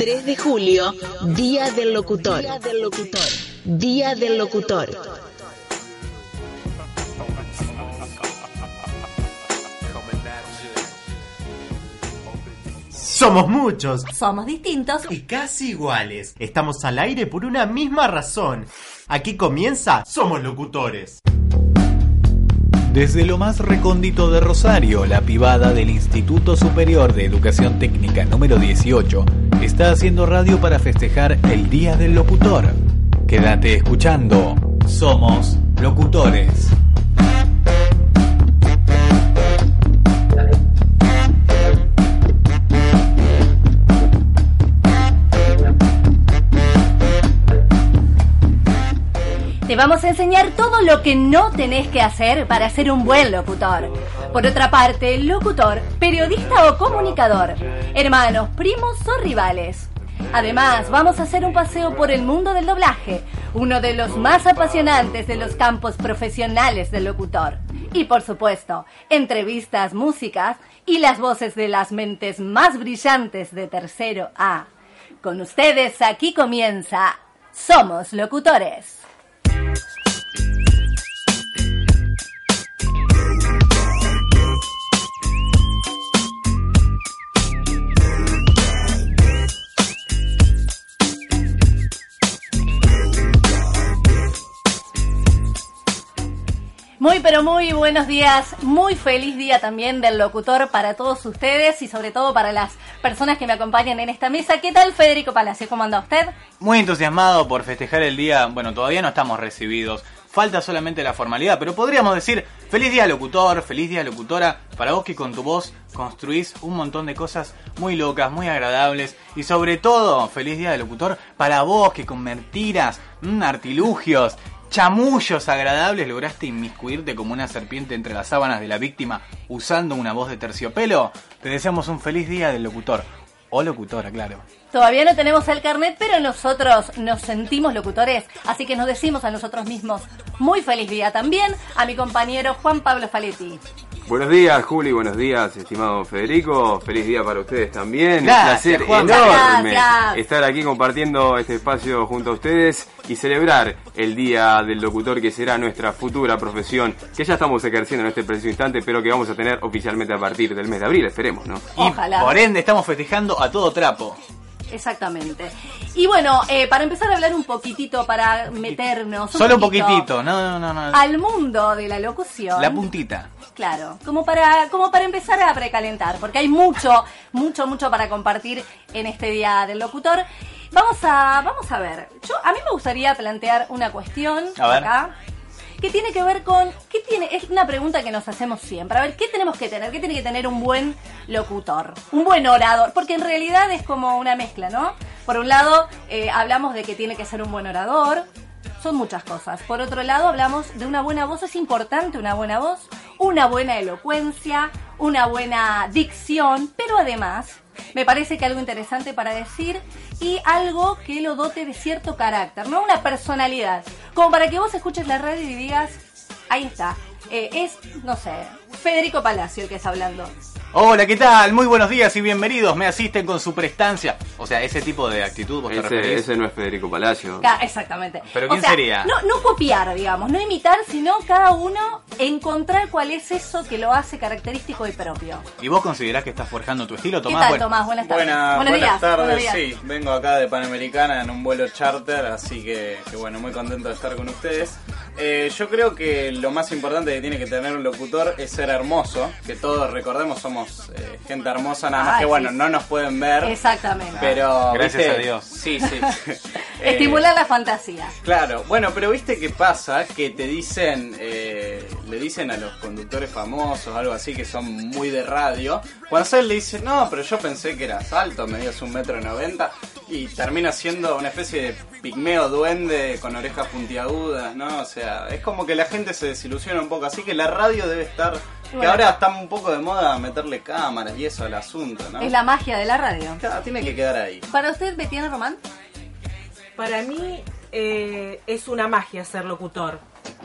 3 de julio, Día del Locutor. Día del Locutor. Día del Locutor. Somos muchos Somos distintos. y casi iguales. Estamos al aire por una misma razón. Aquí comienza Somos Locutores. Desde lo más recóndito de Rosario, la pivada del Instituto Superior de Educación Técnica número 18 está haciendo radio para festejar el Día del Locutor. Quédate escuchando. Somos locutores. Te vamos a enseñar todo lo que no tenés que hacer para ser un buen locutor. Por otra parte, locutor, periodista o comunicador, hermanos, primos o rivales. Además, vamos a hacer un paseo por el mundo del doblaje, uno de los más apasionantes de los campos profesionales del locutor. Y por supuesto, entrevistas, músicas y las voces de las mentes más brillantes de tercero A. Con ustedes aquí comienza Somos Locutores. Muy pero muy buenos días, muy feliz día también del locutor para todos ustedes y sobre todo para las personas que me acompañan en esta mesa. ¿Qué tal Federico Palacio? ¿Cómo anda usted? Muy entusiasmado por festejar el día. Bueno, todavía no estamos recibidos. Falta solamente la formalidad, pero podríamos decir feliz día locutor, feliz día locutora, para vos que con tu voz construís un montón de cosas muy locas, muy agradables y sobre todo feliz día locutor para vos que con mm, artilugios, chamullos agradables lograste inmiscuirte como una serpiente entre las sábanas de la víctima usando una voz de terciopelo. Te deseamos un feliz día del locutor. O locutora, claro. Todavía no tenemos el carnet, pero nosotros nos sentimos locutores, así que nos decimos a nosotros mismos muy feliz día también a mi compañero Juan Pablo Faletti. Buenos días, Juli, buenos días, estimado Federico. Feliz día para ustedes también. Gracias, Un placer Juan. enorme Gracias. estar aquí compartiendo este espacio junto a ustedes y celebrar el día del locutor que será nuestra futura profesión, que ya estamos ejerciendo en este preciso instante, pero que vamos a tener oficialmente a partir del mes de abril, esperemos, ¿no? Y Ojalá. por ende estamos festejando a todo trapo. Exactamente. Y bueno, eh, para empezar a hablar un poquitito, para meternos Solo un poquitito, no, no, no. no. al mundo de la locución. La puntita. Claro, como para, como para empezar a precalentar, porque hay mucho, mucho, mucho para compartir en este día del locutor. Vamos a, vamos a ver. Yo, a mí me gustaría plantear una cuestión A ver. acá que tiene que ver con qué tiene es una pregunta que nos hacemos siempre. A ver, ¿qué tenemos que tener? ¿Qué tiene que tener un buen locutor? Un buen orador, porque en realidad es como una mezcla, ¿no? Por un lado, eh, hablamos de que tiene que ser un buen orador, son muchas cosas. Por otro lado, hablamos de una buena voz, es importante una buena voz, una buena elocuencia, una buena dicción, pero además me parece que algo interesante para decir y algo que lo dote de cierto carácter, ¿no? Una personalidad. Como para que vos escuches la radio y digas, ahí está. Eh, es, no sé, Federico Palacio el que está hablando. Hola, ¿qué tal? Muy buenos días y bienvenidos. Me asisten con su prestancia. O sea, ese tipo de actitud vos te Ese, referís. ese no es Federico Palacio. Ah, exactamente. ¿Pero O quién sea, sería? No, no copiar, digamos, no imitar, sino cada uno encontrar cuál es eso que lo hace característico y propio. ¿Y vos considerás que estás forjando tu estilo, ¿Qué Tomás? tal, Bueno, Tomás? Buenas tardes. Buena- buenos buenas días. tardes, buenos días. sí, vengo acá de Panamericana en un vuelo charter, así que, que bueno, muy contento de estar con ustedes. Eh, yo creo que lo más importante que tiene que tener un locutor es ser hermoso, que todos recordemos somos eh, gente hermosa, nada más que bueno, sí. no nos pueden ver, Exactamente. pero... Gracias ¿viste? a Dios. Sí, sí. Eh, Estimular la fantasía. Claro, bueno, pero viste qué pasa, que te dicen, eh, le dicen a los conductores famosos, algo así, que son muy de radio, cuando él le dice, no, pero yo pensé que eras alto, medías un metro noventa, Y termina siendo una especie de pigmeo duende con orejas puntiagudas, ¿no? O sea, es como que la gente se desilusiona un poco. Así que la radio debe estar. Que ahora está un poco de moda meterle cámaras y eso al asunto, ¿no? Es la magia de la radio. Claro, tiene que quedar ahí. Para usted, Betiana Román, Para mí eh, es una magia ser locutor.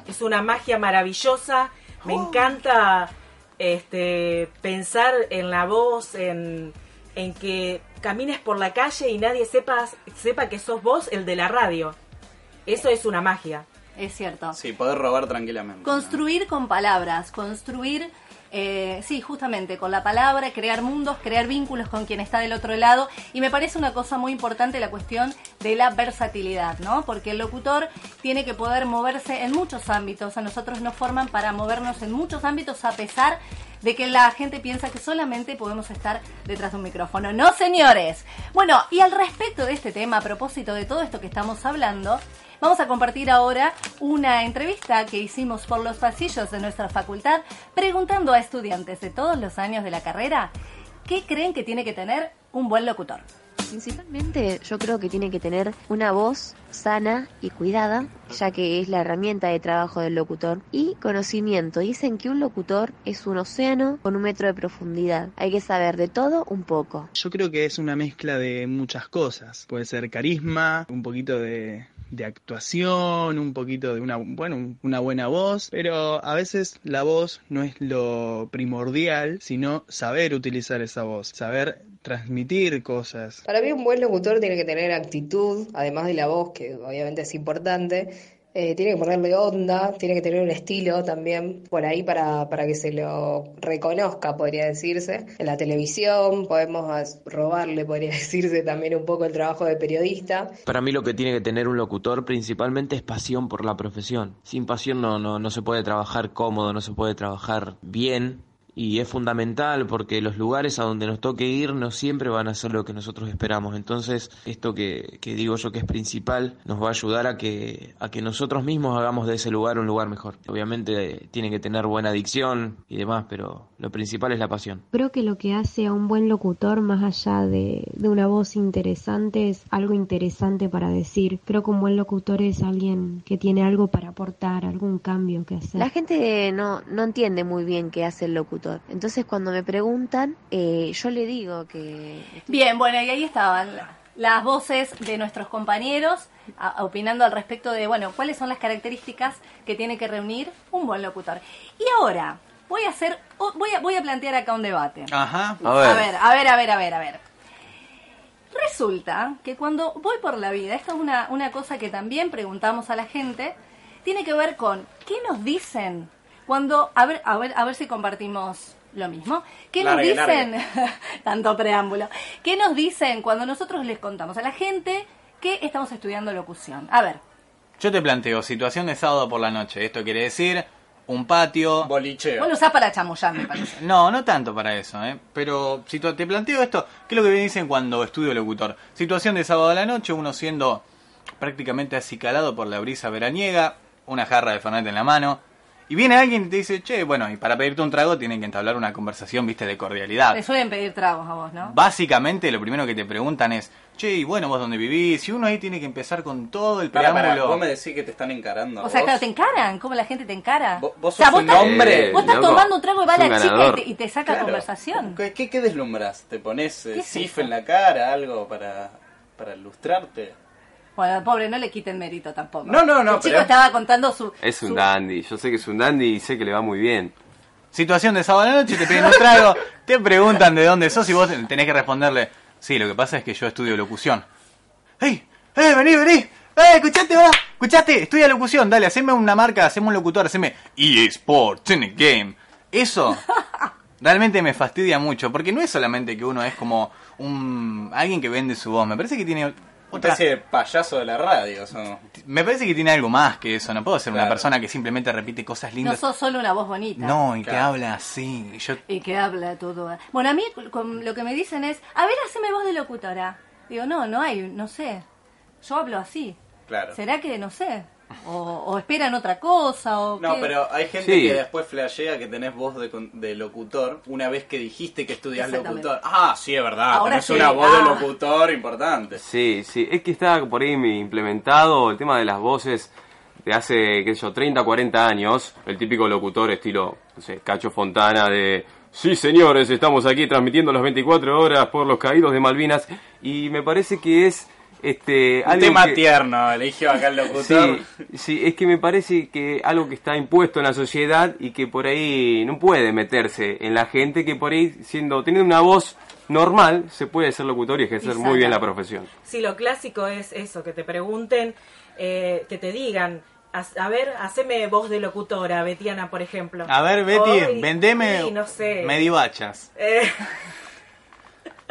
Es una magia maravillosa. Me encanta este, pensar en la voz, en, en que camines por la calle y nadie sepas, sepa que sos vos el de la radio. Eso es una magia. es cierto. Sí, poder robar tranquilamente. ¿no? Construir con palabras, construir, eh, sí, justamente con la palabra, crear mundos, crear vínculos con quien está del otro lado. Y me parece una cosa muy importante la cuestión de la versatilidad, ¿no? Porque el locutor tiene que poder moverse en muchos ámbitos. A nosotros nos forman para movernos en muchos ámbitos a pesar de que la gente piensa que solamente podemos estar detrás de un micrófono. No, señores. Bueno, y al respecto de este tema, a propósito de todo esto que estamos hablando, vamos a compartir ahora una entrevista que hicimos por los pasillos de nuestra facultad, preguntando a estudiantes de todos los años de la carrera qué creen que tiene que tener un buen locutor. Principalmente yo creo que tiene que tener una voz sana y cuidada, ya que es la herramienta de trabajo del locutor, y conocimiento. Dicen que un locutor es un océano con un metro de profundidad. Hay que saber de todo un poco. Yo creo que es una mezcla de muchas cosas. Puede ser carisma, un poquito de, actuación, un poquito de una, bueno, una buena voz, pero a veces la voz no es lo primordial, sino saber utilizar esa voz, saber transmitir cosas. Para mí un buen locutor tiene que tener actitud, además de la voz, que obviamente es importante. Eh, tiene que ponerle onda, tiene que tener un estilo también por ahí para, para que se lo reconozca, podría decirse. En la televisión podemos robarle, podría decirse también un poco el trabajo de periodista. Para mí lo que tiene que tener un locutor principalmente es pasión por la profesión. Sin pasión no, no, no se puede trabajar cómodo, no se puede trabajar bien. Y es fundamental porque los lugares a donde nos toque ir no siempre van a ser lo que nosotros esperamos. Entonces, esto que, que digo yo que es principal nos va a ayudar a que, a que nosotros mismos hagamos de ese lugar un lugar mejor. Obviamente tiene que tener buena dicción y demás, pero lo principal es la pasión. Creo que lo que hace a un buen locutor, más allá de, de una voz interesante, es algo interesante para decir. Creo que un buen locutor es alguien que tiene algo para aportar, algún cambio que hacer. La gente no, no entiende muy bien qué hace el locutor. Entonces cuando me preguntan, eh, yo le digo que... Bien, bueno, y ahí estaban la- las voces de nuestros compañeros a- opinando al respecto de, bueno, cuáles son las características que tiene que reunir un buen locutor. Y ahora, voy a hacer, voy a, voy a plantear acá un debate. Ajá. A ver. A ver, a ver, a ver, a ver, a ver. Resulta que cuando voy por la vida, esto es una, una cosa que también preguntamos a la gente, tiene que ver con qué nos dicen cuando, a ver, a ver, a ver si compartimos lo mismo. ¿Qué nos dicen? Tanto preámbulo. ¿Qué nos dicen cuando nosotros les contamos a la gente que estamos estudiando locución? A ver, Yo te planteo, situación de sábado por la noche. Esto quiere decir un patio. Bolicheo. vos lo usás para chamullar, me parece. No, no tanto para eso, ¿eh? Pero si te planteo esto, ¿qué es lo que me dicen cuando estudio locutor? Situación de sábado a la noche, uno siendo prácticamente acicalado por la brisa veraniega, una jarra de Fernet en la mano, y viene alguien y te dice, che, bueno, y para pedirte un trago tienen que entablar una conversación, viste, de cordialidad. Te suelen pedir tragos a vos, ¿no? Básicamente lo primero que te preguntan es, che, y bueno, vos dónde vivís, y uno ahí tiene que empezar con todo el Pará, pará, preámbulo. vos me decís que te están encarando. O sea, vos. claro, te encaran, ¿cómo la gente te encara? Vos- vos o sea, sos vos un estás, hombre. vos estás loco. tomando un trago y va la chica y te, y te saca Claro. conversación. ¿Qué, qué, qué deslumbras? ¿Te pones eh, ¿Qué es sif eso? en la cara, algo para, para ilustrarte? Bueno, pobre, no le quiten mérito tampoco. No, no, no, El chico pero- estaba contando su... Es un su- dandy. Yo sé que es un dandy y sé que le va muy bien. Situación de sábado a la noche, te piden un trago, te preguntan de dónde sos y vos tenés que responderle, sí, lo que pasa es que yo estudio locución. ¡Ey! ¡Eh, vení, vení! ¡Eh, escuchate, va! ¿Escuchaste? Estudia locución, dale, haceme una marca, haceme un locutor, haceme EA Sports in a Game. Eso realmente me fastidia mucho, porque no es solamente que uno es como un alguien que vende su voz, me parece que tiene otra... especie de payaso de la radio. Me parece que tiene algo más que eso, no puedo ser una persona que simplemente repite cosas No lindas. sos solo una voz bonita. No, y que habla así. y Yo Y que habla todo. Bueno, a mí con- lo que me dicen es, a ver, haceme voz de locutora. Digo, no, no hay, no sé. Yo hablo así. Claro. ¿Será que, no sé? O, o esperan otra cosa o No, qué? pero hay gente Sí. que después flashea que tenés voz de, con- de locutor una vez que dijiste que estudias locutor. Ah, sí, es verdad. Ahora tenés sí, una voz de ah. locutor importante. Sí, sí, es que está por ahí implementado el tema de las voces de hace, qué sé yo, 30, 40 años, el típico locutor estilo, no sé, Cacho Fontana de... Sí, señores, estamos aquí transmitiendo las 24 horas por los caídos de Malvinas y me parece que es este Un algo tema que- tierno, eligió acá el locutor. Sí, sí, es que me parece que algo que está impuesto en la sociedad y que por ahí no puede meterse en la gente que por ahí siendo teniendo una voz normal se puede ser locutor y ejercer muy bien la profesión. Sí, lo clásico es eso, que te pregunten, eh, que te digan, a, a ver, haceme voz de locutora, Betiana, por ejemplo. A ver, Betty, Hoy- vendeme sí, no sé. medivachas. Eh,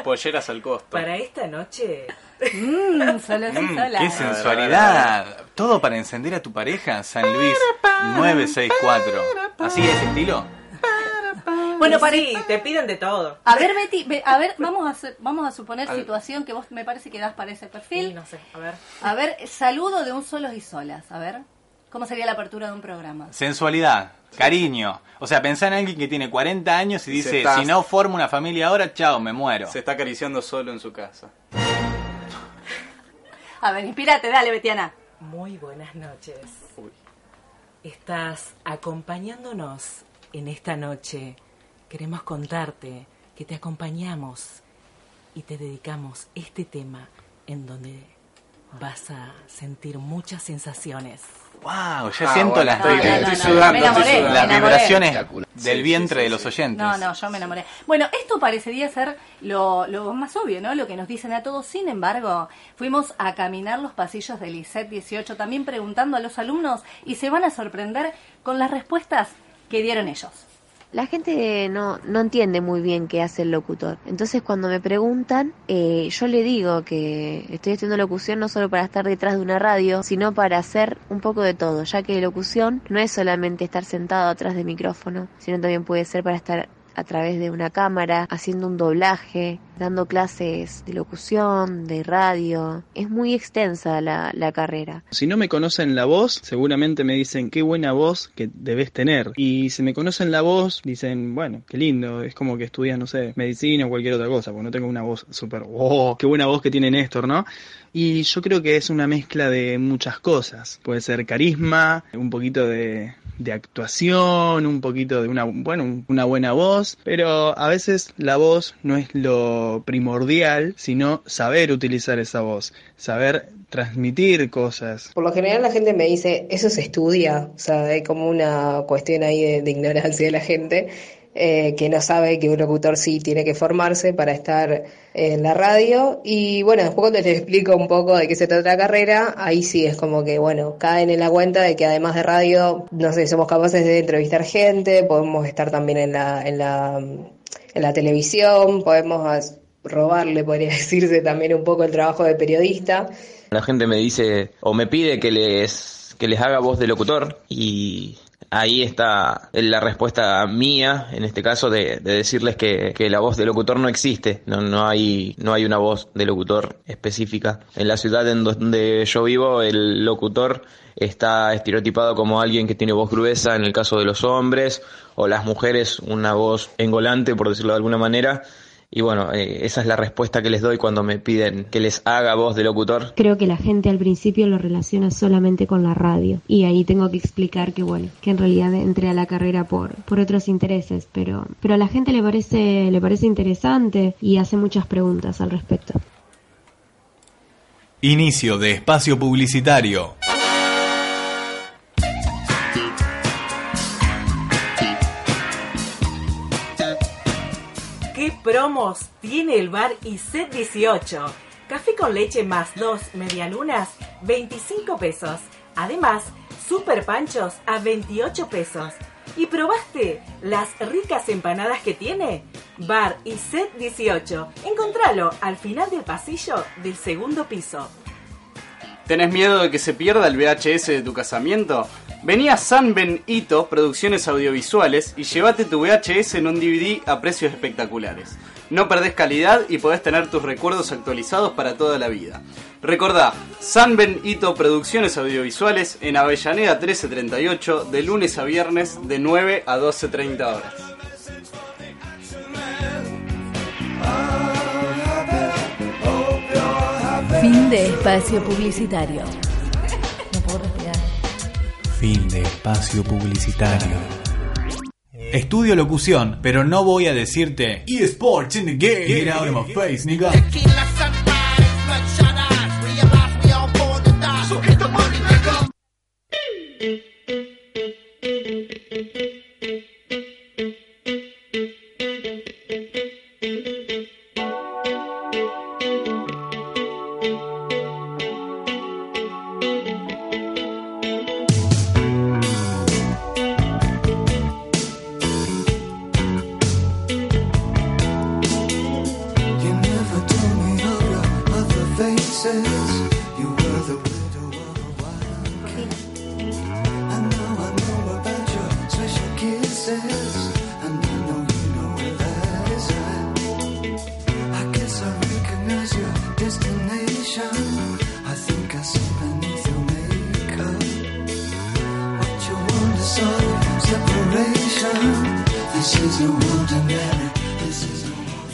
Polleras al costo. para esta noche... Mmm, solo Mm, sola. ¡Qué sensualidad! Todo para encender a tu pareja, San Luis 964. ¿Así es estilo? Bueno, para- sí, te piden de todo. A ver, Betty, ve- a ver, vamos a hacer- vamos a suponer situación que vos me parece que das para ese perfil. Sí, no sé, a ver. A ver, saludo de un solos y solas. A ver, ¿cómo sería la apertura de un programa? Sensualidad, cariño. O sea, pensá en alguien que tiene 40 años y dice, está- si no formo una familia ahora, chao, me muero. Se está acariciando solo en su casa. A ver, inspírate, dale, Betiana. Muy buenas noches. Estás acompañándonos en esta noche. Queremos contarte que te acompañamos y te dedicamos este tema en donde vas a sentir muchas sensaciones. Wow, ya Ah, siento bueno, las, estoy- las- estoy las- sudando, me enamoré, estoy sudando. me enamoré. vibraciones Sí, del vientre sí, de los oyentes. No, no, yo me enamoré. Bueno, esto parecería ser lo, lo más obvio, ¿no? Lo que nos dicen a todos. Sin embargo, fuimos a caminar los pasillos del ISET 18 también preguntando a los alumnos y se van a sorprender con las respuestas que dieron ellos. La gente no, no entiende muy bien qué hace el locutor. Entonces cuando me preguntan, eh, yo le digo que estoy estudiando locución no solo para estar detrás de una radio, sino para hacer un poco de todo, ya que locución no es solamente estar sentado atrás del micrófono, sino también puede ser para estar a través de una cámara, haciendo un doblaje, dando clases de locución, de radio. Es muy extensa la, la carrera. Si no me conocen la voz, seguramente me dicen qué buena voz que debes tener. Y si me conocen la voz, dicen, bueno, qué lindo, es como que estudias, no sé, medicina o cualquier otra cosa, porque no tengo una voz súper, oh, qué buena voz que tiene Néstor, ¿no? Y yo creo que es una mezcla de muchas cosas. Puede ser carisma, un poquito de, de actuación, un poquito de una, bueno, una buena voz, pero a veces la voz no es lo primordial, sino saber utilizar esa voz, saber transmitir cosas. Por lo general la gente me dice, eso se estudia, o sea, hay como una cuestión ahí de, ignorancia de la gente eh, que no sabe que un locutor sí tiene que formarse para estar en la radio y bueno, después cuando les explico un poco de qué se trata la carrera, ahí sí es como que bueno, caen en la cuenta de que además de radio, no sé, somos capaces de entrevistar gente, podemos estar también en la, en la, en la televisión, podemos robarle, podría decirse también un poco el trabajo de periodista. La gente me dice o me pide que les, que les haga voz de locutor y ahí está la respuesta mía, en este caso, de, de decirles que, que la voz de locutor no existe, no, no, hay, no hay una voz de locutor específica. En la ciudad en donde yo vivo, el locutor está estereotipado como alguien que tiene voz gruesa en el caso de los hombres, o las mujeres una voz engolante, por decirlo de alguna manera. Y bueno, eh, esa es la respuesta que les doy cuando me piden que les haga voz de locutor. Creo que la gente al principio lo relaciona solamente con la radio y ahí tengo que explicar que bueno, que en realidad entré a la carrera por por otros intereses, pero pero a la gente le parece le parece interesante y hace muchas preguntas al respecto. Inicio de espacio publicitario. Promos tiene el bar ICET 18? Café con leche más dos medialunas, 25 pesos. Además, super panchos a 28 pesos. ¿Y probaste las ricas empanadas que tiene? Bar ICET 18. Encontralo al final del pasillo del segundo piso. ¿Tenés miedo de que se pierda el VHS de tu casamiento? Vení a San Benito Producciones Audiovisuales y llévate tu VHS en un DVD a precios espectaculares. No perdés calidad y podés tener tus recuerdos actualizados para toda la vida. Recordá, San Benito Producciones Audiovisuales en Avellaneda 1338 de lunes a viernes de 9 a 12.30 horas. De espacio publicitario. No puedo respirar. Fin de espacio publicitario. Estudio locución, pero no voy a decirte eSports in the game. Get out of my face, nigga.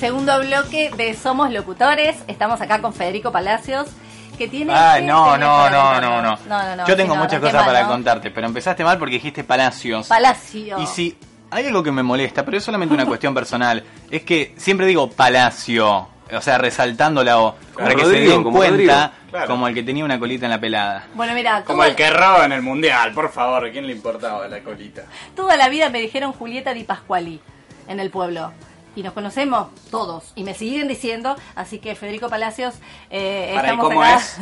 Segundo bloque de Somos Locutores. Estamos acá con Federico Palacios, que tiene. Ay, ¿qué no, no, no, no, no. No, no, no, Yo tengo no, muchas cosas mal, para ¿no? contarte, pero empezaste mal porque dijiste Palacios. Palacio. Y si hay algo que me molesta, pero es solamente una cuestión personal, es que siempre digo Palacio, o sea, resaltando la O, para que se den como cuenta. Claro. como el que tenía una colita en la pelada. Bueno, mira, Como el que roba en el mundial, por favor, ¿quién le importaba la colita? toda la vida me dijeron Julieta Di Pasquali en el pueblo. Y nos conocemos todos. Y me siguen diciendo. Así que Federico Palacios, eh, Para, ¿y estamos cómo acá. es?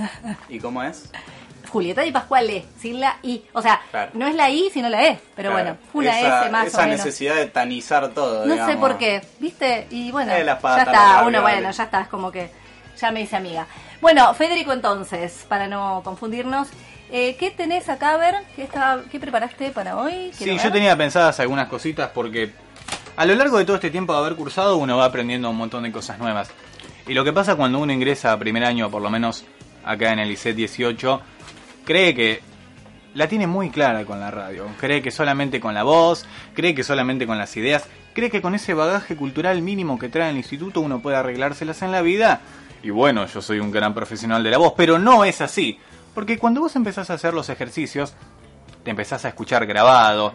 ¿Y cómo es? Julieta Di Pasquale, sin la I. O sea, Claro. no es la I, sino la E. Pero Claro. bueno, una esa, S más esa o menos. necesidad de tanizar todo, No digamos. sé por qué, ¿viste? Y bueno, Eh, ya está, uno, bueno, ya está, es como que ya me hice amiga. Bueno, Federico, entonces, para no confundirnos, eh, ¿qué tenés acá? A ver, ¿qué, está, qué preparaste para hoy? Sí, ver. yo tenía pensadas algunas cositas porque a lo largo de todo este tiempo de haber cursado uno va aprendiendo un montón de cosas nuevas. Y lo que pasa cuando uno ingresa a primer año, por lo menos acá en el ICET 18, cree que la tiene muy clara con la radio. Cree que solamente con la voz, cree que solamente con las ideas, cree que con ese bagaje cultural mínimo que trae el instituto uno puede arreglárselas en la vida. Y bueno, yo soy un gran profesional de la voz, pero no es así. Porque cuando vos empezás a hacer los ejercicios, te empezás a escuchar grabado,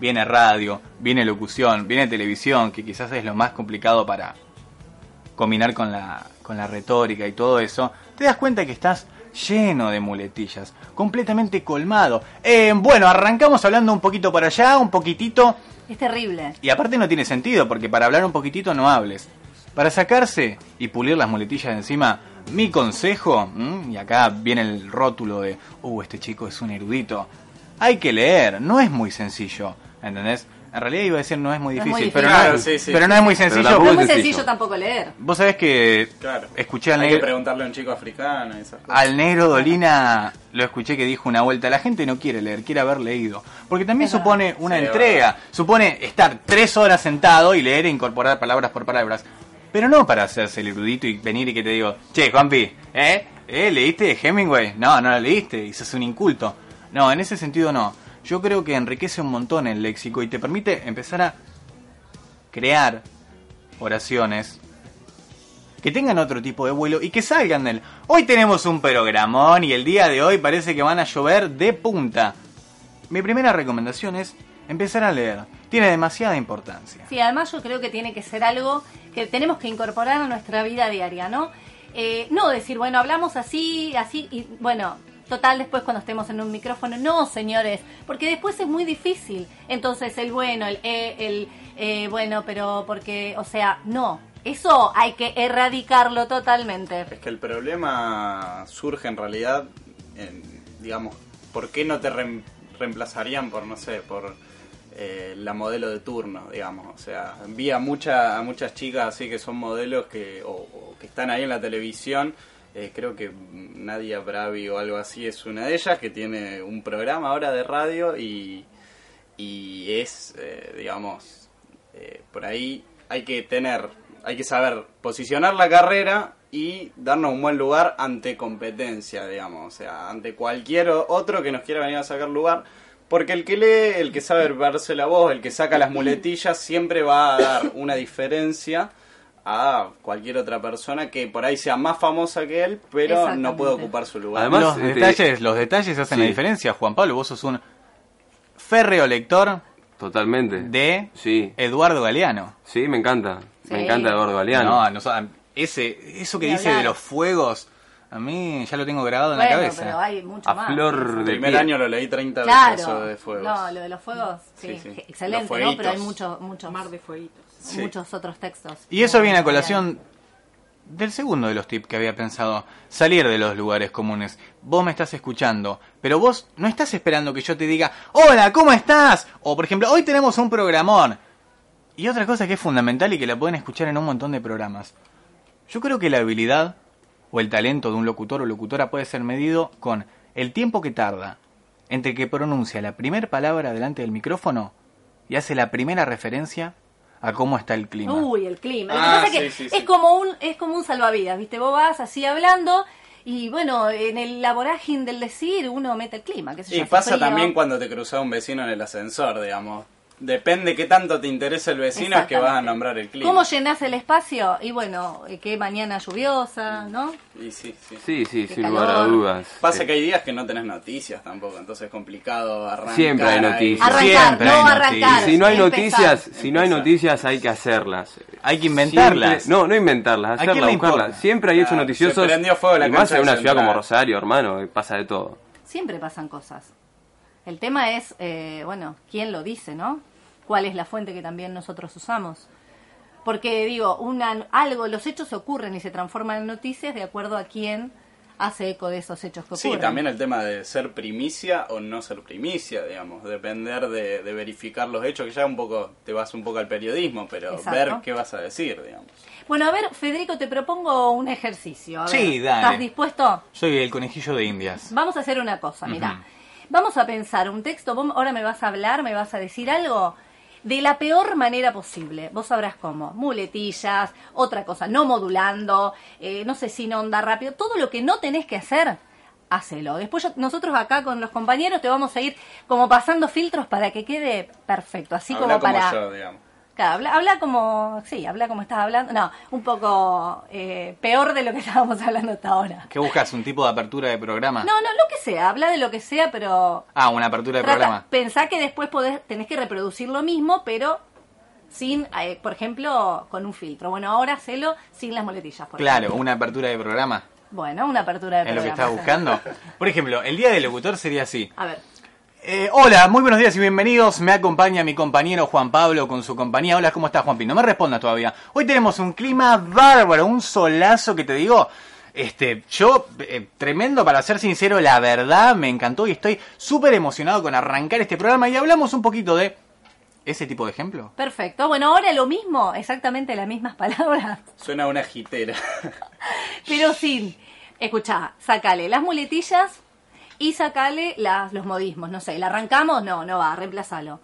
viene radio, viene locución, viene televisión, que quizás es lo más complicado para combinar con la, con la retórica y todo eso, te das cuenta que estás lleno de muletillas, completamente colmado. Eh, bueno, arrancamos hablando un poquito para allá, un poquitito, Es terrible. y aparte no tiene sentido, porque para hablar un poquitito no hables. Para sacarse y pulir las muletillas de encima, mi consejo, y acá viene el rótulo de, uh, este chico es un erudito, hay que leer, no es muy sencillo, ¿entendés? En realidad iba a decir no es muy No es difícil, pero, no, Claro, sí, sí. pero no es muy sencillo. No es muy sencillo tampoco leer. Vos sabés que Claro. escuché al Hay que negro, preguntarle a un chico africano y esas cosas. al negro Dolina, lo escuché que dijo una vuelta, la gente no quiere leer, quiere haber leído. Porque también supone una Sí, entrega, supone estar tres horas sentado y leer e incorporar palabras por palabras. Pero no para hacerse el erudito y venir y que te digo, che, Juanpi, ¿eh? ¿Eh? ¿Leíste Hemingway? No, no lo leíste y sos un inculto. No, en ese sentido no. Yo creo que enriquece un montón el léxico y te permite empezar a crear oraciones que tengan otro tipo de vuelo y que salgan del... Hoy tenemos un programón y el día de hoy parece que van a llover de punta. Mi primera recomendación es empezar a leer. Tiene demasiada importancia. Sí, además yo creo que tiene que ser algo que tenemos que incorporar a nuestra vida diaria, ¿no? Eh, no decir, bueno, hablamos así, así, y bueno, total después cuando estemos en un micrófono, no, señores, porque después es muy difícil. Entonces el bueno, el eh, el eh, bueno, pero porque, o sea, no, eso hay que erradicarlo totalmente. Es que el problema surge en realidad, en, digamos, ¿por qué no te reemplazarían por, no sé, por eh, la modelo de turno, digamos? O sea, vi a, mucha, a muchas chicas así que son modelos que, o, o que están ahí en la televisión. Eh, creo que Nadia Bravi o algo así es una de ellas que tiene un programa ahora de radio y, y es, eh, digamos, eh, por ahí hay que tener, hay que saber posicionar la carrera y darnos un buen lugar ante competencia, digamos, o sea, ante cualquier otro que nos quiera venir a sacar lugar. Porque el que lee, el que sabe verse la voz, el que saca las muletillas, siempre va a dar una diferencia a cualquier otra persona que por ahí sea más famosa que él, pero no puede ocupar su lugar. los este, detalles, los detalles hacen la diferencia. Juan Pablo, vos sos un férreo lector Totalmente. de Sí. Eduardo Galeano. Sí, me encanta. Sí. Me encanta Eduardo Galeano. No, ese, eso que dice de los fuegos, a mí ya lo tengo grabado en la cabeza. pero hay mucho A más. flor El primer año lo leí 30 veces Claro. de fuegos. No, lo de los fuegos, sí, Sí, sí. excelente, ¿no? Pero hay muchos, muchos Mar de fueguitos. Sí. muchos otros textos. Y eso viene a colación del segundo de los tips que había pensado, salir de los lugares comunes. Vos me estás escuchando, pero vos no estás esperando que yo te diga, hola, ¿cómo estás? O por ejemplo, hoy tenemos un programón. Y otra cosa que es fundamental y que la pueden escuchar en un montón de programas. Yo creo que la habilidad o el talento de un locutor o locutora puede ser medido con el tiempo que tarda entre que pronuncia la primera palabra delante del micrófono y hace la primera referencia a cómo está el clima. Uy, el clima. Lo que Ah, pasa es que sí, sí, es como un es como un salvavidas, ¿viste? Vos vas así hablando y bueno, en el laborajín del decir uno mete el clima, qué sé yo, Y pasa frío. también cuando te cruzas a un vecino en el ascensor, digamos. Depende qué tanto te interesa el vecino es que vas a nombrar el clima. ¿Cómo llenás el espacio? Y bueno, eh, qué mañana lluviosa, ¿no? Y sí, sí. Sí, sí, Qué sin calor. lugar a dudas. Pasa que hay días que no tenés noticias tampoco, entonces es complicado arrancar. Siempre hay noticias. Arrancar, Siempre no arrancar, noticias. Si no hay empezar. noticias, si no hay noticias hay que hacerlas. Hay que inventarlas. Siempre- no, no inventarlas, ¿A quién hacerlas, buscarlas. Siempre hay hechos Claro, noticiosos. se prendió fuego la y más en una ciudad como Rosario, hermano, y pasa de todo. Siempre pasan cosas. El tema es, eh, bueno, quién lo dice, ¿no? ¿Cuál es la fuente que también nosotros usamos? Porque digo, una, algo, los hechos ocurren y se transforman en noticias de acuerdo a quién hace eco de esos hechos que Sí, ocurren. también el tema de ser primicia o no ser primicia, digamos, depender de, de verificar los hechos, que ya un poco te vas un poco al periodismo, pero Exacto. ver qué vas a decir, digamos. Bueno, a ver, Federico, te propongo un ejercicio. A ver, Sí, dale. ¿Estás dispuesto? Soy el conejillo de Indias. Vamos a hacer una cosa, mira. Vamos a pensar un texto, vos ahora me vas a hablar, me vas a decir algo de la peor manera posible. Vos sabrás cómo. Muletillas, otra cosa, no modulando, eh, no sé, sin onda rápido. Todo lo que no tenés que hacer, hacelo. Después yo- nosotros acá con los compañeros te vamos a ir como pasando filtros para que quede perfecto. Así Habla como para... yo. Claro, habla, habla como, sí, habla como estás hablando. No, un poco eh, peor de lo que estábamos hablando hasta ahora. ¿Qué buscas? ¿Un tipo de apertura de programa? No, no, lo que sea, habla de lo que sea, pero Ah, una apertura de trata- programa. pensá que después podés, tenés que reproducir lo mismo, pero sin, eh, por ejemplo, con un filtro. Bueno, ahora hacelo sin las muletillas, por Claro, ejemplo. una apertura de programa. Bueno, una apertura de Es lo que programa. estás buscando. Por ejemplo, el día del locutor sería así. A ver. Eh, hola, muy buenos días y bienvenidos. Me acompaña mi compañero Juan Pablo con su compañía. Hola, ¿cómo estás, Juanpi? No me respondas todavía. Hoy tenemos un clima bárbaro, un solazo que te digo. Este, yo, eh, tremendo, para ser sincero, la verdad me encantó y estoy súper emocionado con arrancar este programa y hablamos un poquito de ese tipo de ejemplo. Perfecto. Bueno, ahora lo mismo, exactamente las mismas palabras, Suena una gitera. pero sin. Escuchá, sacale las muletillas y sacale las, los modismos. No sé, ¿la arrancamos? No, no va, reemplazalo.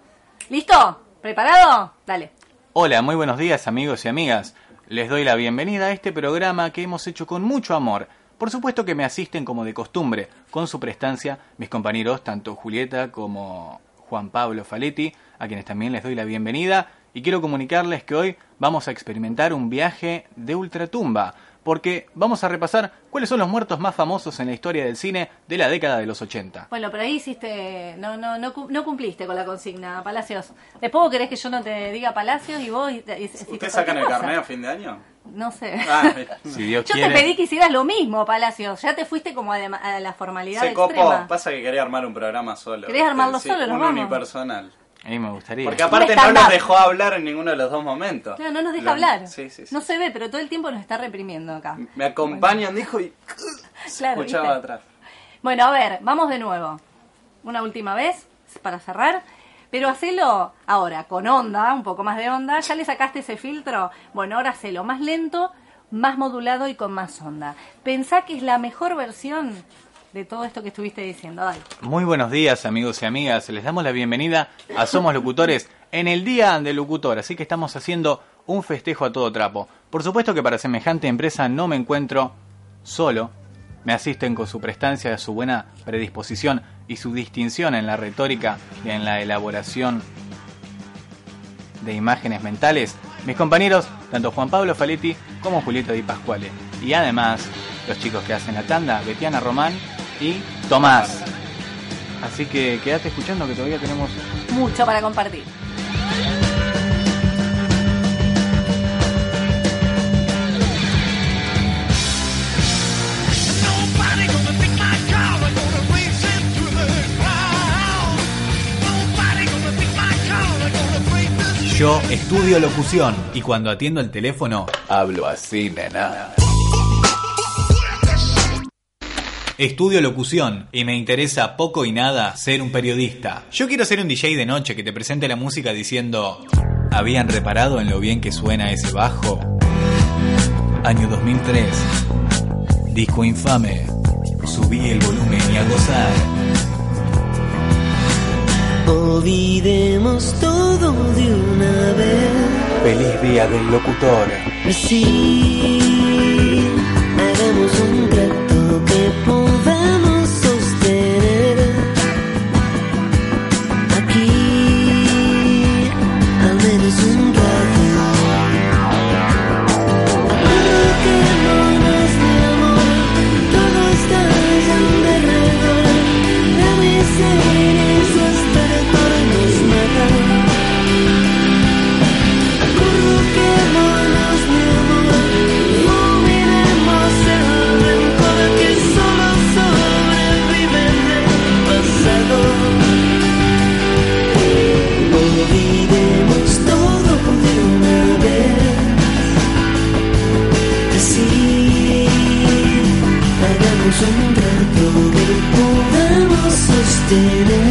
¿Listo? ¿Preparado? Dale. Hola, muy buenos días amigos y amigas. Les doy la bienvenida a este programa que hemos hecho con mucho amor. Por supuesto que me asisten como de costumbre, con su prestancia, mis compañeros, tanto Julieta como Juan Pablo Faletti, a quienes también les doy la bienvenida. Y quiero comunicarles que hoy vamos a experimentar un viaje de ultratumba, porque vamos a repasar cuáles son los muertos más famosos en la historia del cine de la década de los 80. Bueno, pero ahí hiciste, no, no, no, cu- no cumpliste con la consigna, Palacios. Después vos querés que yo no te diga Palacios y vos... ¿Ustedes sacan el carnet a fin de año? No sé. Ah, Si Dios Yo quiere. te pedí que hicieras lo mismo, Palacios. Ya te fuiste como a, de- a la formalidad Se copó. extrema. Pasa que quería armar un programa solo. ¿Querés armarlo Sí, solo? Nos Uno vamos. unipersonal. A mí me gustaría. Porque aparte no nos dejó hablar en ninguno de los dos momentos. Claro, no nos deja Lo- hablar. Sí, sí, sí. No se ve, pero todo el tiempo nos está reprimiendo acá. Me acompañan, dijo, y se Claro, escuchaba ¿viste? atrás. Bueno, a ver, vamos de nuevo. Una última vez para cerrar. Pero hacelo ahora, con onda, un poco más de onda. Ya le sacaste ese filtro. Bueno, ahora hacelo más lento, más modulado y con más onda. Pensá que es la mejor versión de todo esto que estuviste diciendo. Dale. Muy buenos días amigos y amigas, les damos la bienvenida a Somos Locutores en el Día del Locutor, así que estamos haciendo un festejo a todo trapo. Por supuesto que para semejante empresa no me encuentro solo. Me asisten con su prestancia, su buena predisposición y su distinción en la retórica y en la elaboración de imágenes mentales mis compañeros, tanto Juan Pablo Faletti como Julieta Di Pascuale. Y además, los chicos que hacen la tanda, Betiana Román y Tomás. Así que quédate escuchando que todavía tenemos Mucho para compartir. Yo estudio locución y cuando atiendo el teléfono hablo así, nena. Estudio locución y me interesa poco y nada ser un periodista. Yo quiero ser un DJ de noche que te presente la música diciendo, ¿habían reparado en lo bien que suena ese bajo? Año 2003. Disco infame. Subí el volumen y a gozar. Olvidemos todo de una vez. Feliz día del locutor. Así hagamos un un trato que podamos sostener.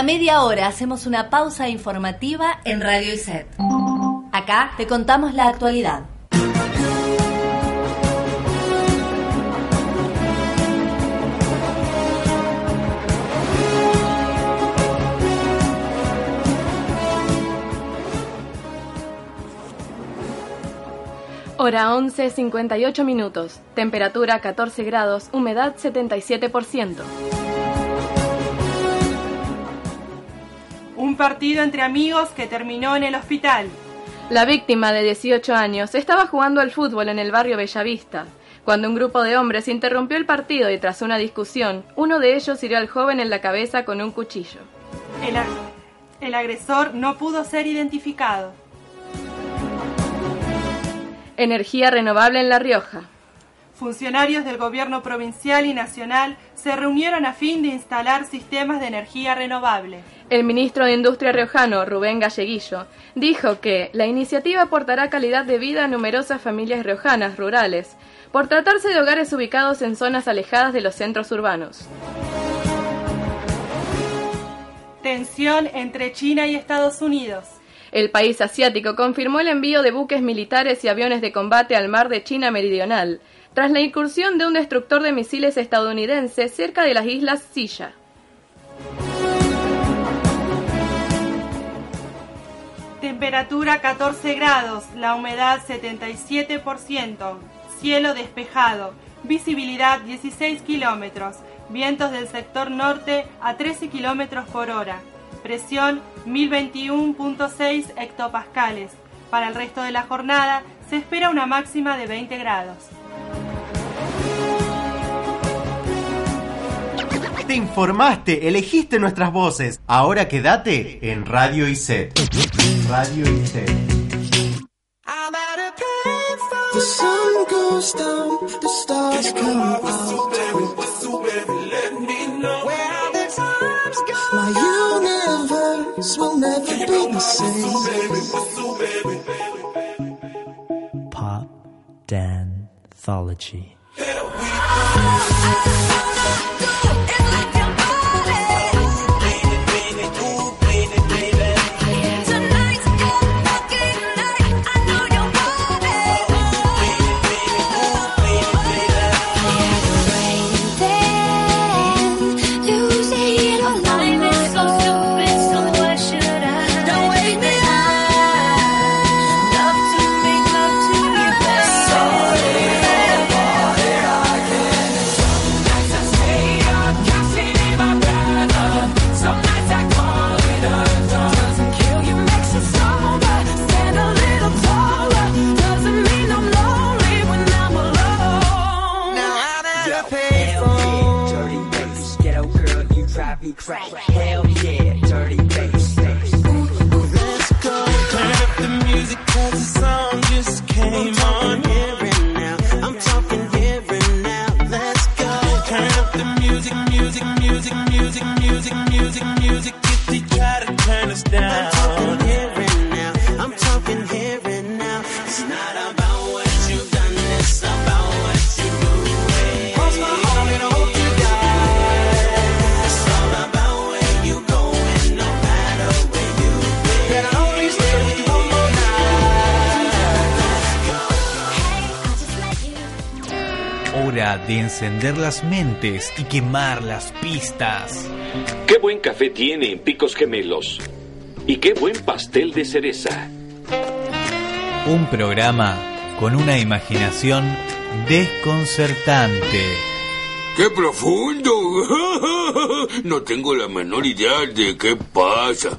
Cada media hora hacemos una pausa informativa en Radio Iset. Acá te contamos la actualidad. Hora 11, 58 minutos. Temperatura 14 grados, humedad 77%. Un partido entre amigos que terminó en el hospital. La víctima de 18 años estaba jugando al fútbol en el barrio Bellavista, cuando un grupo de hombres interrumpió el partido y tras una discusión, uno de ellos hirió al joven en la cabeza con un cuchillo. El, ag- el agresor no pudo ser identificado. Energía renovable en La Rioja. Funcionarios del gobierno provincial y nacional se reunieron a fin de instalar sistemas de energía renovable. El ministro de Industria riojano, Rubén Galleguillo, dijo que la iniciativa aportará calidad de vida a numerosas familias riojanas rurales, por tratarse de hogares ubicados en zonas alejadas de los centros urbanos. Tensión entre China y Estados Unidos. El país asiático confirmó el envío de buques militares y aviones de combate al mar de China Meridional, tras la incursión de un destructor de misiles estadounidense cerca de las islas Silla. Temperatura 14 grados, la humedad 77%, cielo despejado, visibilidad 16 kilómetros, vientos del sector norte a 13 kilómetros por hora, presión 1021.6 hectopascales. Para el resto de la jornada se espera una máxima de 20 grados. Te informaste, elegiste nuestras voces. Ahora quédate en Radio ICET. Radio ICET. The sun goes down, the stars come out. Where are the times gone? My universe will never be the same. Pop Danthology. do it like encender las mentes y quemar las pistas. Qué buen café tiene en Picos Gemelos. Y qué buen pastel de cereza. Un programa con una imaginación desconcertante. ¡Qué profundo! No tengo la menor idea de qué pasa.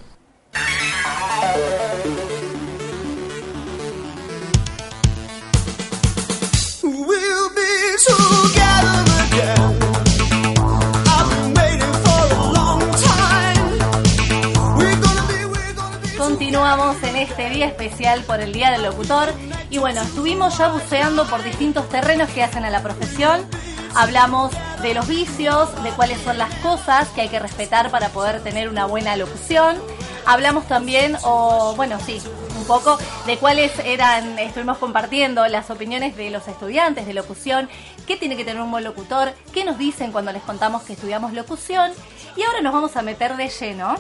Continuamos en este día especial por el Día del Locutor y bueno, estuvimos ya buceando por distintos terrenos que hacen a la profesión. Hablamos de los vicios, de cuáles son las cosas que hay que respetar para poder tener una buena locución. Hablamos también, o bueno, sí, un poco de cuáles eran, estuvimos compartiendo las opiniones de los estudiantes de locución, qué tiene que tener un buen locutor, qué nos dicen cuando les contamos que estudiamos locución. Y ahora nos vamos a meter de lleno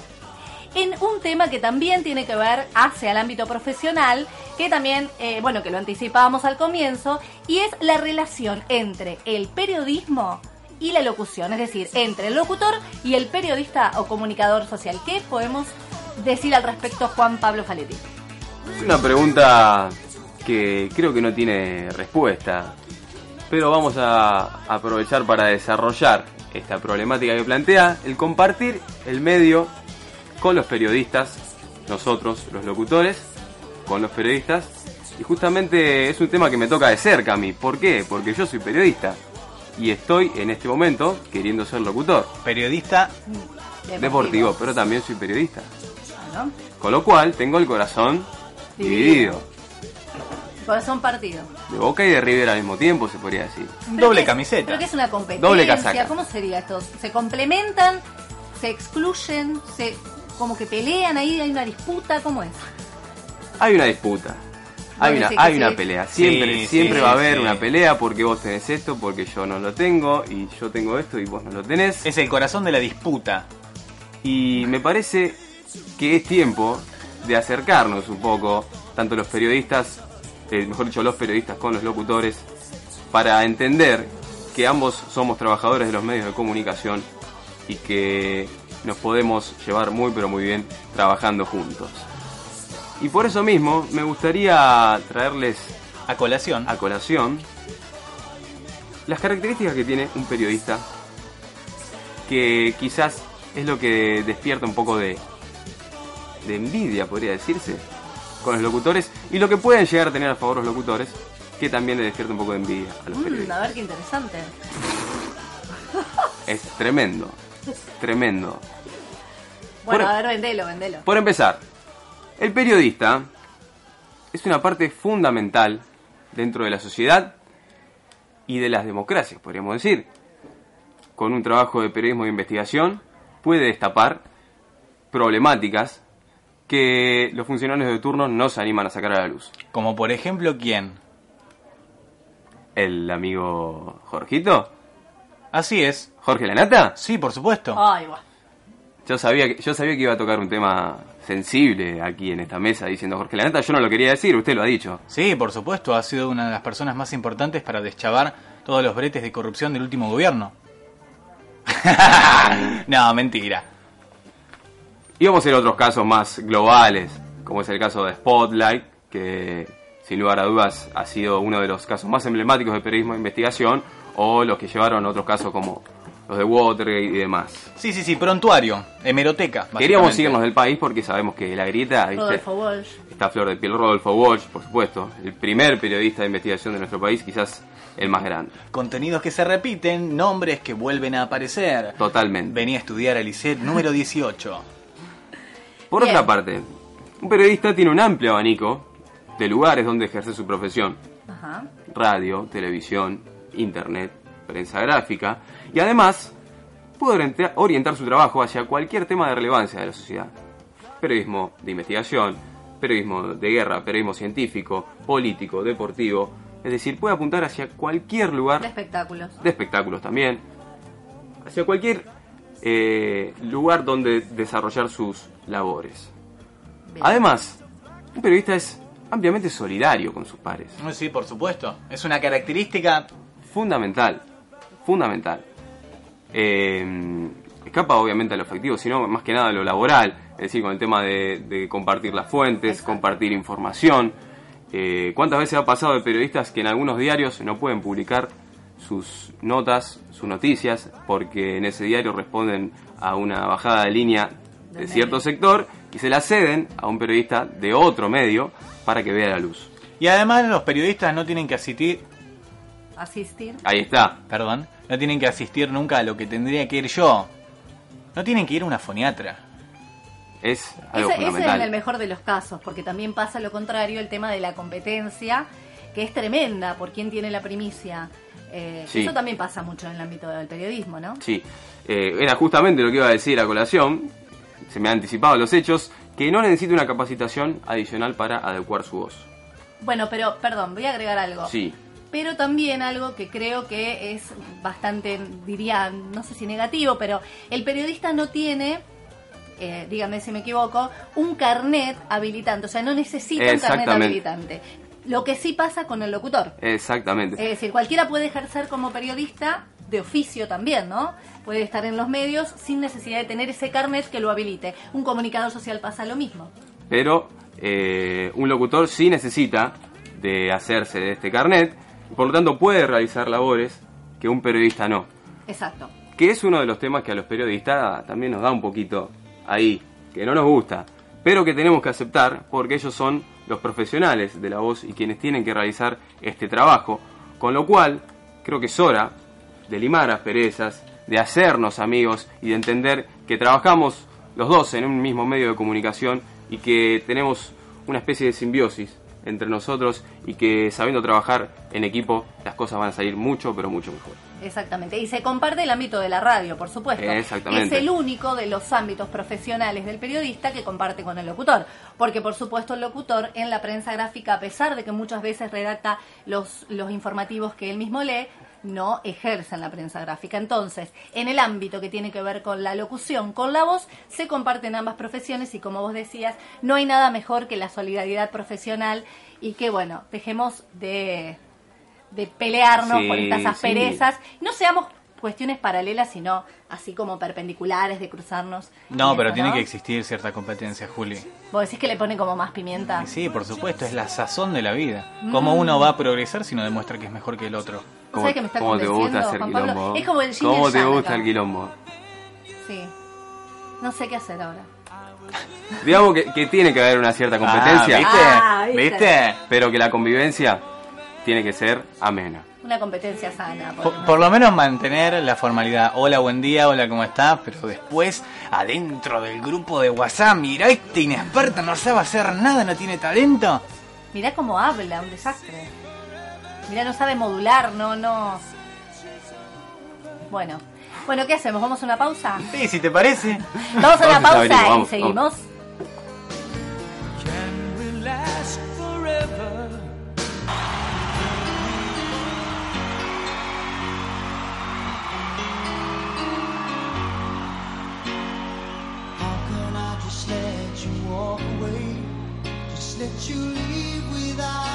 en un tema que también tiene que ver hacia el ámbito profesional, que también, eh, bueno, que lo anticipábamos al comienzo, y es la relación entre el periodismo y la locución, es decir, entre el locutor y el periodista o comunicador social. ¿Qué podemos decir al respecto, Juan Pablo Faletti? Es una pregunta que creo que no tiene respuesta, pero vamos a aprovechar para desarrollar esta problemática que plantea el compartir el medio con los periodistas, nosotros, los locutores, con los periodistas, y justamente es un tema que me toca de cerca a mí. ¿Por qué? Porque yo soy periodista y estoy en este momento queriendo ser locutor. Periodista Deportivo, pero también soy periodista. ¿no? Con lo cual tengo el corazón dividido. Corazón partido. De Boca y de River al mismo tiempo, se podría decir. Doble ¿Pero camiseta. qué es una competencia? Doble casaca. ¿Cómo sería esto? ¿Se complementan? ¿Se excluyen? ¿Se como que pelean ahí? ¿Hay una disputa? ¿Cómo es? Hay una disputa. Hay una, hay una pelea. Siempre, Sí, siempre sí, va a haber sí. una pelea porque vos tenés esto, porque yo no lo tengo, y yo tengo esto y vos no lo tenés. Es el corazón de la disputa. Y me parece que es tiempo de acercarnos un poco, tanto los periodistas, eh, mejor dicho, los periodistas con los locutores, para entender que ambos somos trabajadores de los medios de comunicación y que nos podemos llevar muy pero muy bien trabajando juntos. Y por eso mismo me gustaría traerles A colación. a colación las características que tiene un periodista que quizás es lo que despierta un poco de, de envidia, podría decirse, con los locutores y lo que pueden llegar a tener a favor los locutores, que también le despierta un poco de envidia a los Mm, periodistas. a ver qué interesante. Es tremendo, tremendo. Bueno, Por- a ver, vendelo, vendelo. Por empezar, el periodista es una parte fundamental dentro de la sociedad y de las democracias, podríamos decir. Con un trabajo de periodismo de investigación puede destapar problemáticas que los funcionarios de turno no se animan a sacar a la luz. Como por ejemplo, ¿quién? ¿El amigo Jorgito? Así es. ¿Jorge Lanata? Sí, por supuesto. Ay, guau. Yo sabía, que, yo sabía que iba a tocar un tema sensible aquí en esta mesa diciendo Jorge Lanata. Yo no lo quería decir, usted lo ha dicho. Sí, por supuesto, ha sido una de las personas más importantes para deschavar todos los bretes de corrupción del último gobierno. no, mentira. Y vamos a ir a otros casos más globales, como es el caso de Spotlight, que sin lugar a dudas ha sido uno de los casos más emblemáticos de periodismo de investigación, o los que llevaron a otros casos como los de Watergate y demás. Sí, sí, sí, prontuario, hemeroteca. Queríamos irnos del país porque sabemos que la grieta, ¿viste? Rodolfo Walsh. está Flor de Piel Rodolfo Walsh, por supuesto, el primer periodista de investigación de nuestro país, quizás el más grande. Contenidos que se repiten, nombres que vuelven a aparecer. Totalmente. Venía a estudiar al ICET número 18. Por Bien. otra parte, un periodista tiene un amplio abanico de lugares donde ejerce su profesión. Ajá. radio, televisión, internet, prensa gráfica y además puede orientar, orientar su trabajo hacia cualquier tema de relevancia de la sociedad. Periodismo de investigación, periodismo de guerra, periodismo científico, político, deportivo, es decir, puede apuntar hacia cualquier lugar De espectáculos. de espectáculos también, hacia cualquier eh, lugar donde desarrollar sus labores. Bien. Además, un periodista es ampliamente solidario con sus pares. Sí, por supuesto. Es una característica fundamental, fundamental. Eh, escapa obviamente a lo afectivo, sino más que nada a lo laboral, es decir, con el tema de, de compartir las fuentes, compartir información. Eh, ¿Cuántas veces ha pasado de periodistas que en algunos diarios no pueden publicar sus notas, sus noticias, porque en ese diario responden a una bajada de línea de cierto sector y se la ceden a un periodista de otro medio para que vea la luz? Y además los periodistas no tienen que asistir, Asistir. Ahí está. perdón, no tienen que asistir nunca a lo que tendría que ir yo. No tienen que ir a una foniatra. Es algo Ese, ese es fundamental. en el mejor de los casos, porque también pasa lo contrario, el tema de la competencia, que es tremenda por quién tiene la primicia. Eh, Sí. Eso también pasa mucho en el ámbito del periodismo, ¿no? Sí, eh, era justamente lo que iba a decir a colación, se me han anticipado los hechos, que no necesita una capacitación adicional para adecuar su voz. Bueno, pero, perdón, voy a agregar algo. Sí, Pero también algo que creo que es bastante, diría, no sé si negativo, pero el periodista no tiene, eh, dígame si me equivoco, un carnet habilitante, o sea, no necesita un carnet habilitante. Lo que sí pasa con el locutor. exactamente. Es decir, cualquiera puede ejercer como periodista de oficio también, ¿no? Puede estar en los medios sin necesidad de tener ese carnet que lo habilite. Un comunicador social pasa lo mismo. Pero eh, un locutor sí necesita de hacerse de este carnet, por lo tanto puede realizar labores que un periodista no. Exacto. que es uno de los temas que a los periodistas también nos da un poquito ahí, que no nos gusta, pero que tenemos que aceptar porque ellos son los profesionales de la voz y quienes tienen que realizar este trabajo, con lo cual creo que es hora de limar asperezas, de hacernos amigos y de entender que trabajamos los dos en un mismo medio de comunicación y que tenemos una especie de simbiosis entre nosotros y que sabiendo trabajar en equipo las cosas van a salir mucho, pero mucho mejor. Exactamente. Y se comparte el ámbito de la radio, por supuesto. Exactamente. Es el único de los ámbitos profesionales del periodista que comparte con el locutor. Porque, por supuesto, el locutor en la prensa gráfica, a pesar de que muchas veces redacta los, los informativos que él mismo lee, no ejerce en la prensa gráfica. Entonces, en el ámbito que tiene que ver con la locución, con la voz, se comparten ambas profesiones y como vos decías, no hay nada mejor que la solidaridad profesional y que, bueno, dejemos de, de pelearnos Sí, por estas sí. asperezas. No seamos cuestiones paralelas, sino así como perpendiculares de cruzarnos. No, pero tiene ¿no? que existir cierta competencia, Juli. Vos decís que le pone como más pimienta. Sí, por supuesto, es la sazón de la vida. Mm. ¿Cómo uno va a progresar si no demuestra que es mejor que el otro? ¿Sabes que me está cómo te gusta hacer Juan Pablo? quilombo? Es como el yin ¿Cómo el te gusta acá. el quilombo? Sí. No sé qué hacer ahora. Digamos que, que tiene que haber una cierta competencia. ¿viste? Ah, ¿viste? ¿Viste? Pero que la convivencia tiene que ser amena. Una competencia sana. por Por, lo menos. por lo menos mantener la formalidad. Hola, buen día, hola, ¿cómo estás? Pero después, adentro del grupo de WhatsApp, mirá, este inexperto no sabe hacer nada, no tiene talento. Mirá cómo habla, un desastre. Mirá, no sabe modular, no, no. Bueno. Bueno, ¿qué hacemos? ¿Vamos a una pausa? Sí, si te parece. Vamos a una pausa y seguimos. Walk away? Just let you leave without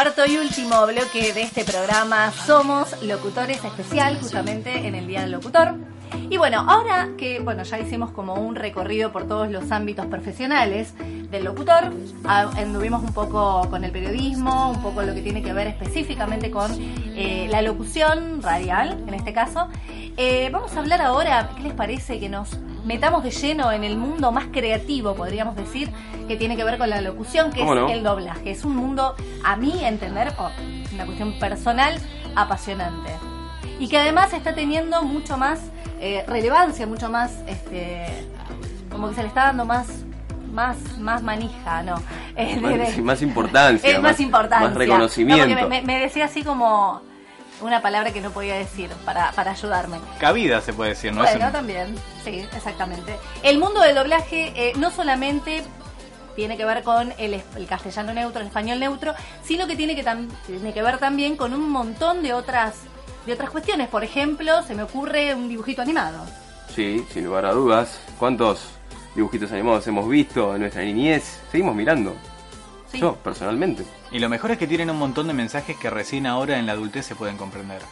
Cuarto y último bloque de este programa. Somos locutores especial, justamente en el Día del Locutor. Y bueno, ahora que bueno ya hicimos como un recorrido por todos los ámbitos profesionales del locutor, anduvimos un poco con el periodismo, un poco lo que tiene que ver específicamente con eh, la locución radial, en este caso. Eh, vamos a hablar ahora, ¿qué les parece que nos metamos de lleno en el mundo más creativo, podríamos decir, que tiene que ver con la locución, que es el doblaje? Es un mundo, a mí entender, oh, una cuestión personal, apasionante. y que además está teniendo mucho más eh, relevancia, mucho más, este, como que se le está dando más, más, más manija, ¿no? Eh, de- Más, de- más importancia. es más, importancia. Más reconocimiento. No, porque me, me decía así como una palabra que no podía decir para, para ayudarme. Cabida se puede decir, ¿no? Bueno, un- también, sí, exactamente. El mundo del doblaje eh, no solamente tiene que ver con el, el castellano neutro, el español neutro, sino que tiene que, tam- tiene que ver también con un montón de otras, de otras cuestiones. Por ejemplo, se me ocurre un dibujito animado. Sí, sin lugar a dudas. ¿Cuántos dibujitos animados hemos visto en nuestra niñez? Seguimos mirando. Sí. Yo, personalmente. Y lo mejor es que tienen un montón de mensajes que recién ahora en la adultez se pueden comprender.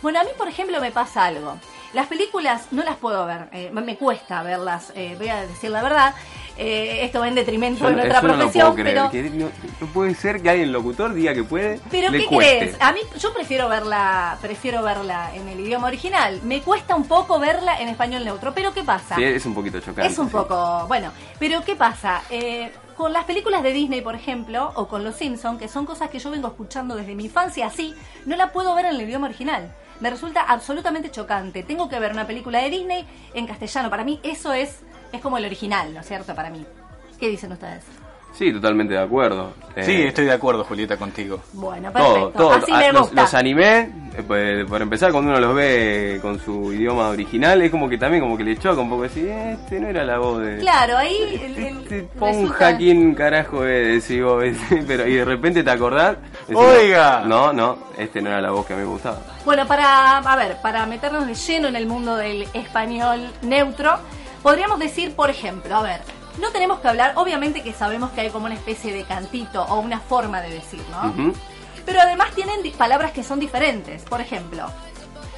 Bueno, a mí, por ejemplo, me pasa algo. Las películas no las puedo ver, eh, me cuesta verlas, eh, voy a decir la verdad. Eh, esto va en detrimento Yo de no- nuestra no profesión, creer. pero... que no, no puede ser que alguien locutor diga que puede. Pero le ¿qué cueste. crees? A mí yo prefiero verla, prefiero verla en el idioma original. Me cuesta un poco verla en español neutro. Pero ¿qué pasa? Sí, es un poquito chocante. es un sí. poco, bueno, pero ¿qué pasa? Eh, con las películas de Disney, por ejemplo, o con Los Simpson, que son cosas que yo vengo escuchando desde mi infancia así, no la puedo ver en el idioma original. Me resulta absolutamente chocante. Tengo que ver una película de Disney en castellano. Para mí eso es es como el original, ¿no es cierto? Para mí. ¿Qué dicen ustedes? Sí, totalmente de acuerdo. Eh, Sí, estoy de acuerdo, Julieta, contigo. Bueno, perfecto. todo. Así Ah, me los, gusta. los anime, eh, pues, por empezar, cuando uno los ve con su idioma original, es como que también como que le choca un poco decir, "Eh, este no era la voz de... Claro, ahí el- el- Este Ponja, resulta- ¿quién carajo es? Decís vos, pero, y de repente te acordás. decís, Oiga. No, no, este no era la voz que a mí me gustaba. Bueno, para, a ver, para meternos de lleno en el mundo del español neutro, podríamos decir, por ejemplo, a ver, no tenemos que hablar, obviamente que sabemos que hay como una especie de cantito o una forma de decir, ¿no? Pero además tienen palabras que son diferentes. Por ejemplo,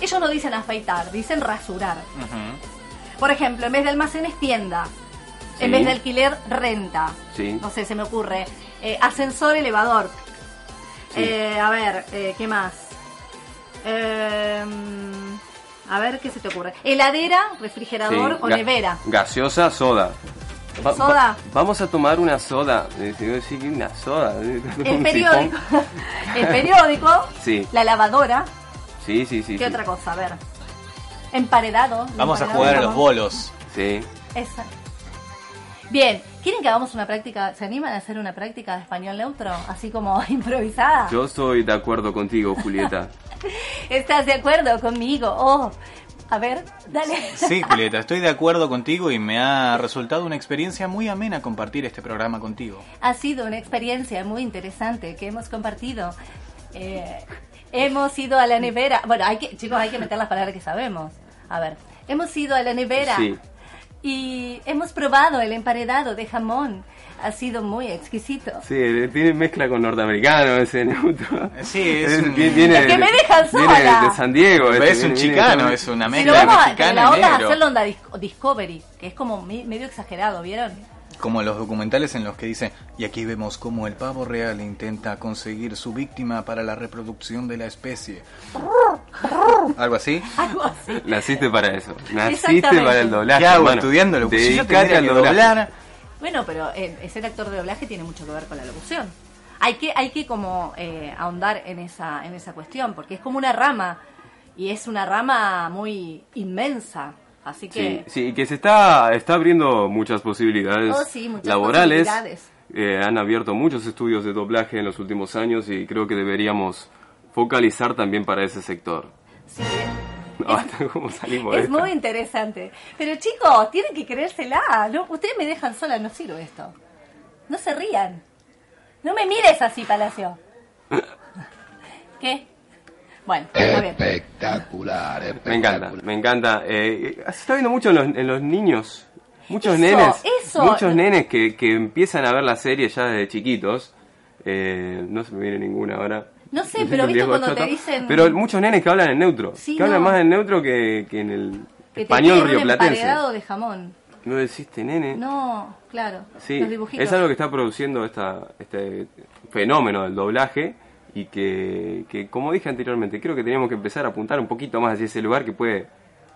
ellos no dicen afeitar, dicen rasurar. Por ejemplo, en vez de almacenes, tienda. En vez de alquiler, renta. Sí. No sé, se me ocurre. Eh, ascensor, elevador. Sí. Eh, a ver, eh, ¿qué más? Eh, a ver, ¿qué se te ocurre? Heladera, refrigerador Sí, o ga- nevera. Gaseosa, soda. Va- Soda. va- vamos a tomar una soda. Sí, una soda. El periódico. El periódico. Sí. La lavadora. Sí, sí, sí. ¿Qué sí. otra cosa? A ver. Emparedado. Vamos a jugar a los bolos. Sí. Esa. Bien, ¿quieren que hagamos una práctica? ¿Se animan a hacer una práctica de español neutro? Así como improvisada. Yo estoy de acuerdo contigo, Julieta. ¿Estás de acuerdo conmigo? Oh, a ver, dale. Sí, Julieta, estoy de acuerdo contigo y me ha resultado una experiencia muy amena compartir este programa contigo. Ha sido una experiencia muy interesante que hemos compartido. Eh, hemos ido a la nevera. Bueno, hay que, chicos, hay que meter las palabras que sabemos. A ver, hemos ido a la nevera Sí. Y hemos probado el emparedado de jamón. Ha sido muy exquisito. Sí, tiene mezcla con norteamericano ese neutro. Sí, es un- vi- viene Es que me dejan viene sola. de San Diego. Ese, es un viene- viene chicano, de- es una Si mezcla lo de vamos a, mexicano la onda es hacerlo onda Discovery, que es como mi- medio exagerado, ¿vieron? Como los documentales en los que dice, y aquí vemos cómo el pavo real intenta conseguir su víctima para la reproducción de la especie. ¿Algo así? Algo así. Naciste para eso. Naciste Exactamente. para el doblaje. ¿Qué hago hermano. estudiándolo? Si yo Dedicate tendría al que doblaje. doblar. Bueno, pero eh, ser actor de doblaje tiene mucho que ver con la locución. Hay que, hay que como eh, ahondar en esa, en esa cuestión, porque es como una rama, y es una rama muy inmensa. Así Sí, que, sí, que se está, está abriendo muchas posibilidades Oh, sí, muchas laborales. posibilidades. Eh, han abierto muchos estudios de doblaje en los últimos años y creo que deberíamos focalizar también para ese sector. sí, No, ¿Cómo salimos de es muy interesante. Pero chicos, tienen que creérsela. ¿no? Ustedes me dejan sola, no sirve esto. No se rían. No me mires así, Palacio. ¿Qué? Bueno, está bien. Espectacular, Me encanta, me encanta. Eh, se está viendo mucho en los, en los niños. Muchos Eso, nenes. eso. Muchos nenes que, que empiezan a ver la serie ya desde chiquitos. Eh, no se me viene ninguna ahora. No sé, pero viste cuando choto. te dicen Pero muchos nenes que hablan en neutro. Sí, que hablan más en neutro que, que en el que español rioplatense. de jamón. No deciste nene. No, claro. Sí, los dibujitos. es algo que está produciendo esta, este fenómeno del doblaje y que, como dije anteriormente, creo que teníamos que empezar a apuntar un poquito más hacia ese lugar que puede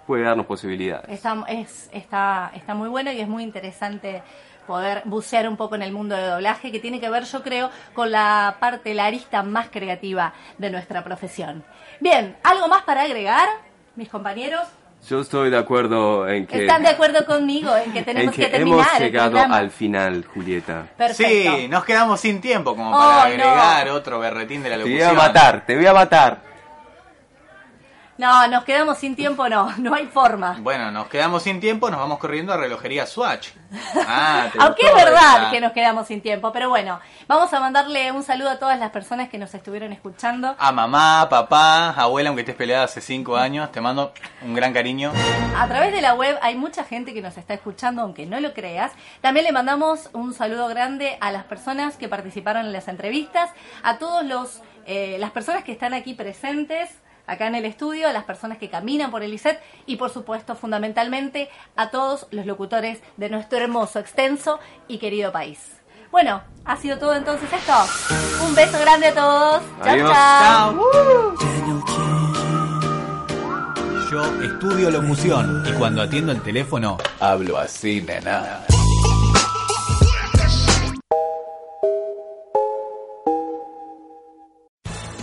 puede darnos posibilidades. Está, es, está, está muy bueno y es muy interesante poder bucear un poco en el mundo de doblaje que tiene que ver, yo creo, con la parte, la arista más creativa de nuestra profesión. Bien, ¿algo más para agregar, mis compañeros? Yo estoy de acuerdo en que, ¿Están de acuerdo conmigo en que en tenemos que que terminar hemos llegado al final, Julieta. Perfecto. Sí, nos quedamos sin tiempo como Oh, para no. agregar otro berretín de la Te locución. voy a matar, te voy a matar. No, nos quedamos sin tiempo, no, no hay forma. Bueno, nos quedamos sin tiempo, nos vamos corriendo a relojería Swatch. Ah, ¿te Aunque es verdad esa? que nos quedamos sin tiempo, pero bueno, vamos a mandarle un saludo a todas las personas que nos estuvieron escuchando. A mamá, papá, abuela, aunque estés peleada hace cinco años, te mando un gran cariño. A través de la web hay mucha gente que nos está escuchando, aunque no lo creas. También le mandamos un saludo grande a las personas que participaron en las entrevistas, a todos los eh, las personas que están aquí presentes acá en el estudio, a las personas que caminan por el ISET y por supuesto fundamentalmente a todos los locutores de nuestro hermoso, extenso y querido país. Bueno, ha sido todo entonces esto. Un beso grande a todos. Chao, Adiós. chao. Yo estudio locución y cuando atiendo el teléfono hablo así, nena.